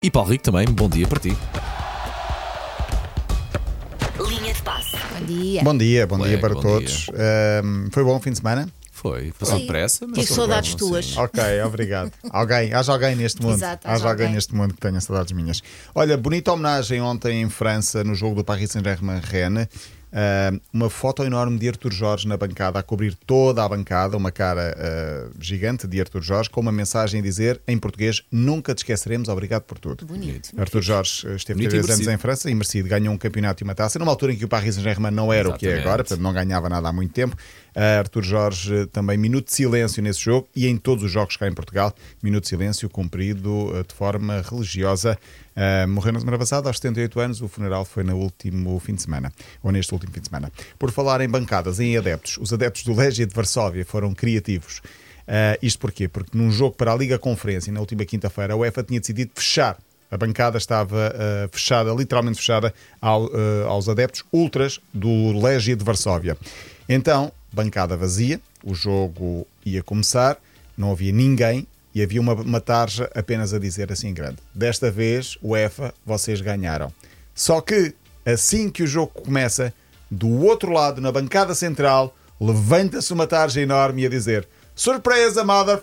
E Paulo Rico também, bom dia para ti. Linha de passe. Bom dia. Bom dia, bom Ué, dia para bom todos. Ahm, foi bom o fim de semana? Foi, passou Sim. depressa, mas Tive foi saudades bom, tuas. sim. Ok, obrigado. Alguém, haja alguém neste mundo. Exato, haja alguém. neste mundo que tenha saudades minhas. Olha, bonita homenagem ontem em França, no jogo do Paris Saint-Germain Rennes. Ah, uma foto enorme de Arthur Jorge na bancada, a cobrir toda a bancada, uma cara ah, gigante de Arthur Jorge, com uma mensagem a dizer em português: Nunca te esqueceremos, obrigado por tudo. Bonito. Arthur Jorge eh, esteve Bonito três anos em França e merecido, ganhou um campeonato e uma taça, numa altura em que o Paris Saint-Germain não era o que é Exatamente. agora, portanto não ganhava nada há muito tempo. Uh, Arthur Jorge eh, também minuto de silêncio nesse jogo e em todos os jogos cá em Portugal, minuto de silêncio cumprido eh, de forma religiosa. Uh, morreu na semana passada, aos 78 anos, o funeral foi no último fim de semana, ou neste último fim de semana. Por falar em bancadas, em adeptos, os adeptos do Legia de Varsóvia foram criativos. Uh, isto porquê? Porque num jogo para a Liga Conferência, na última quinta-feira, a UEFA tinha decidido fechar. A bancada estava uh, fechada, literalmente fechada, ao, uh, aos adeptos ultras do Legia de Varsóvia. Então, bancada vazia, o jogo ia começar, não havia ninguém e havia uma, uma tarja apenas a dizer assim grande: Desta vez, UEFA, vocês ganharam. Só que, assim que o jogo começa, do outro lado, na bancada central, levanta-se uma tarja enorme a dizer: Surpresa, mother.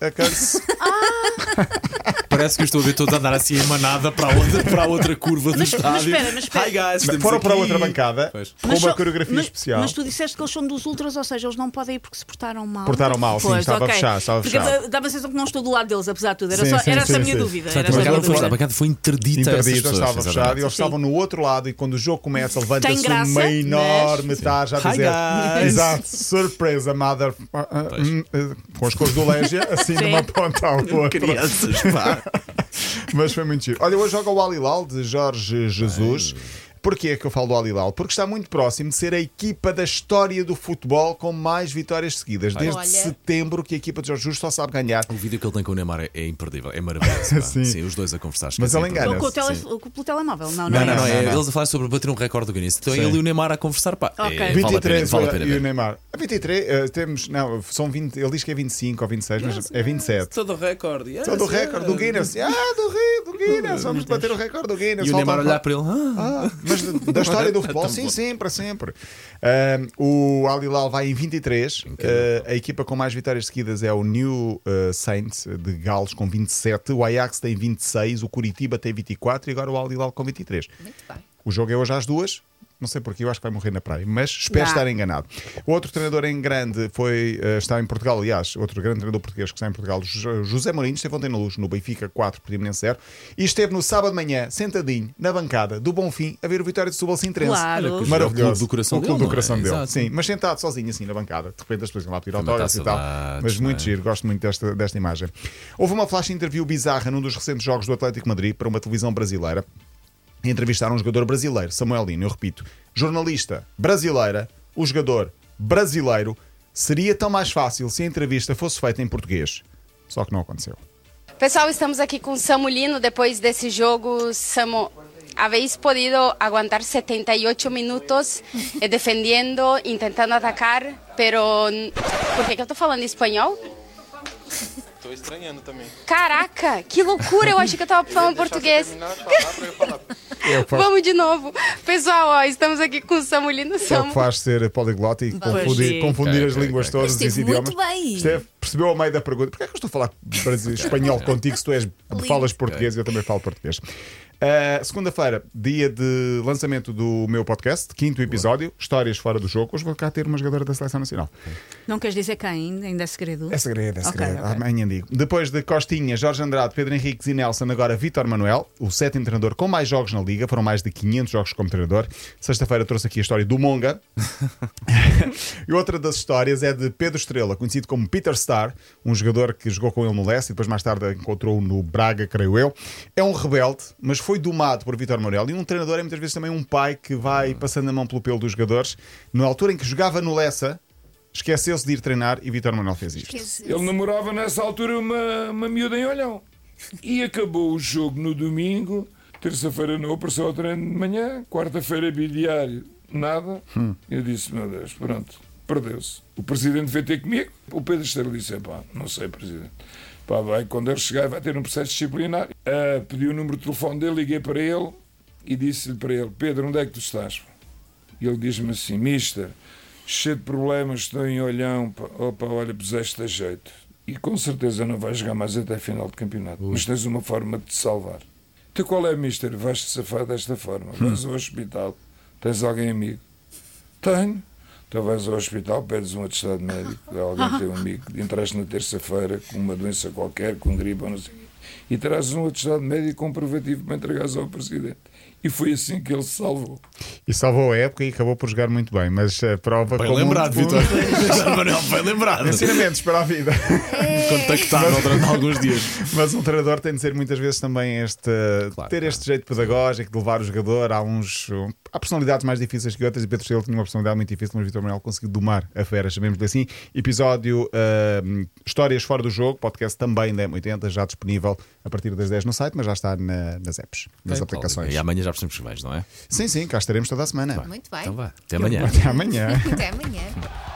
A curse." Parece que eu estou a ver todos a andar assim em manada para a outra, para a outra curva do Mas- mas estádio. espera, mas espera. Hi guys, estamos Foram para aqui. outra bancada Pois. com uma só- coreografia mas- especial. Mas tu disseste que eles são dos ultras, ou seja, eles não podem ir porque se portaram mal. Portaram mal, sim, Pois, estava ok. fechado, estava Porque fechado. dá- dava a sensação que não estou do lado deles, apesar de tudo. Era, Sim, só, sim, era essa a sim, minha sim. dúvida. Portanto, a a bancada foi, a bancada foi interdita a Interdita, pessoas. estava fechado e eles Sim. estavam no outro lado e quando o jogo começa levanta-se uma enorme mas- tarja a dizer. Exato, surpresa, mother ah, hum, ah, com as cores do Légia assim de Sim. uma ponta à outra Crianças, pá. Mas foi muito giro. Olha, hoje joga o Alilal de Jorge Jesus. Porquê é que eu falo do Alilal? Porque está muito próximo de ser a equipa da história do futebol com mais vitórias seguidas. Desde Olha. setembro que a equipa de Jorge Jesus só sabe ganhar. O vídeo que ele tem com o Neymar é, imperdível, é maravilhoso. Sim. Sim. os dois a conversar. Mas ele engana. Com, o tele, Sim. com o telemóvel. Não, não, Não, é. não, não, é não. eles a falar sobre bater um recorde do Guinness. Então é Sim. ele e o Neymar a conversar, pá. Ok. É, vale a pena, 23 vale a e pena o ver. Neymar. A 23 eh, temos, não, são 20, ele diz que é 25 ou 26, mas é 27. Todo o recorde. yes, Só do recorde do yes. Guinness. Ah, do, do Guinness. Vamos bater o recorde do Guinness. E o Neymar olhar para ele. Ah, Ah, mas da- história do futebol, Tão sim, sim, para sempre. Ahm, o Al Hilal vai em 23. Ah, a equipa com mais vitórias seguidas é o New ah, Saints de Gales com 27. O Ajax tem 26. O Curitiba tem 24. E agora o Al Hilal com 23. Muito bem. O jogo é hoje às duas. Não sei porquê, eu acho que vai morrer na praia, mas espero Dá. estar enganado. O outro treinador em grande foi, eh, está em Portugal, aliás, outro grande treinador português que está em Portugal, Jo- José Mourinho, esteve ontem na luz no Benfica 4, Portimonense 0, e esteve no sábado de manhã, sentadinho, na bancada do Bonfim, a ver o Vitória de Setúbal Sintrense. Claro. Maravilhoso. É o clube do coração o clube dele, do é? coração dele. Exato. Sim, mas sentado sozinho assim na bancada. De repente as pessoas iam lá pedir autógrafos e tal. Mas muito é? giro, gosto muito desta, desta imagem. Houve uma flash interview bizarra num dos recentes jogos do Atlético de Madrid para uma televisão brasileira. Entrevistaram um jogador brasileiro, Samuel Lino, eu repito, jornalista brasileira, o jogador brasileiro. Seria tão mais fácil se a entrevista fosse feita em português. Só que não aconteceu. Pessoal, estamos aqui com Samulino depois desse jogo. Samu, habéis podido aguantar 78 minutos eh, defendendo, tentando atacar, pero por que, que eu tô falando espanhol? Tô estranhando também. Caraca, que loucura! Eu achei que eu tava falando português. É o Vamos de novo. Pessoal, ó, estamos aqui com Samulino é o que Samu. faz ser poliglota e confundir, confundir as línguas todas, Esteve os idiomas. muito bem. Esteve, percebeu ao meio da pergunta: porquê é que eu estou a falar espanhol contigo se tu és, falas português e eu também falo português? Uh, Segunda-feira, dia de lançamento do meu podcast, quinto episódio, Histórias Fora do Jogo. Hoje vou cá ter uma jogadora da Seleção Nacional. Não queres dizer quem? Ainda é segredo? É segredo, é segredo. ok. Amanhã digo. Depois de Costinha, Jorge Andrade, Pedro Henriques e Nelson, agora Vítor Manuel, o sétimo treinador com mais jogos na Liga. Foram mais de 500 jogos como treinador. Sexta-feira trouxe aqui a história do Monga. e outra das histórias é de Pedro Estrela, conhecido como Peter Starr, um jogador que jogou com ele no Leste e depois mais tarde encontrou-o no Braga, creio eu. É um rebelde, mas foi domado por Vítor Manuel. E um treinador é muitas vezes também um pai que vai passando a mão pelo pelo dos jogadores. Na altura em que jogava no Lessa, esqueceu-se de ir treinar e Vítor Manuel fez isto. Ele namorava nessa altura uma, uma miúda em olhão. E acabou o jogo no domingo, terça-feira não apareceu ao treino de manhã, quarta-feira bidiário, nada. Eu disse, meu Deus, pronto, perdeu-se. O presidente veio ter comigo, o Pedro Estrela disse, pá, não sei, presidente. Pá, vai, quando ele chegar, vai ter um processo disciplinar. Ah, pedi o número de telefone dele, liguei para ele e disse-lhe para ele: Pedro, onde é que tu estás? E ele diz-me assim: Mister, cheio de problemas, estou em olhão. Pá. Opa, olha, puseste a jeito. E com certeza não vais jogar mais até a final de campeonato. Mas tens uma forma de te salvar. Então qual é, Mister? Vais-te safar desta forma. Vais ao hospital. Tens alguém amigo? Tenho. Então vais ao hospital, pedes um atestado médico. Alguém tem um amigo. Entraste na terça-feira com uma doença qualquer, com gripe ou não sei o quê. E trazes um atestado médico comprovativo para entregares ao Presidente. E foi assim que ele se salvou. E salvou a época e acabou por jogar muito bem, mas a prova Bem lembrado, um- Vitor. Manuel, bem lembrado. Ensinamentos para a vida. Contactável durante alguns dias. Mas um treinador tem de ser muitas vezes também este Claro, ter claro. este jeito pedagógico de levar o jogador a uns há personalidades mais difíceis que outras e Pedro Silva tinha uma personalidade muito difícil, mas Vitor Manuel conseguiu domar a fera, chamemos-lhe assim. Episódio ah, Histórias Fora do Jogo, podcast também da M80, já disponível a partir das 10 no site, mas já está na- nas apps, nas Bem, aplicações. E amanhã já percebemos que vais, não é? Sim, sim, cá estaremos toda a semana. Muito bem. Então vá. Até amanhã. Até amanhã. Até amanhã.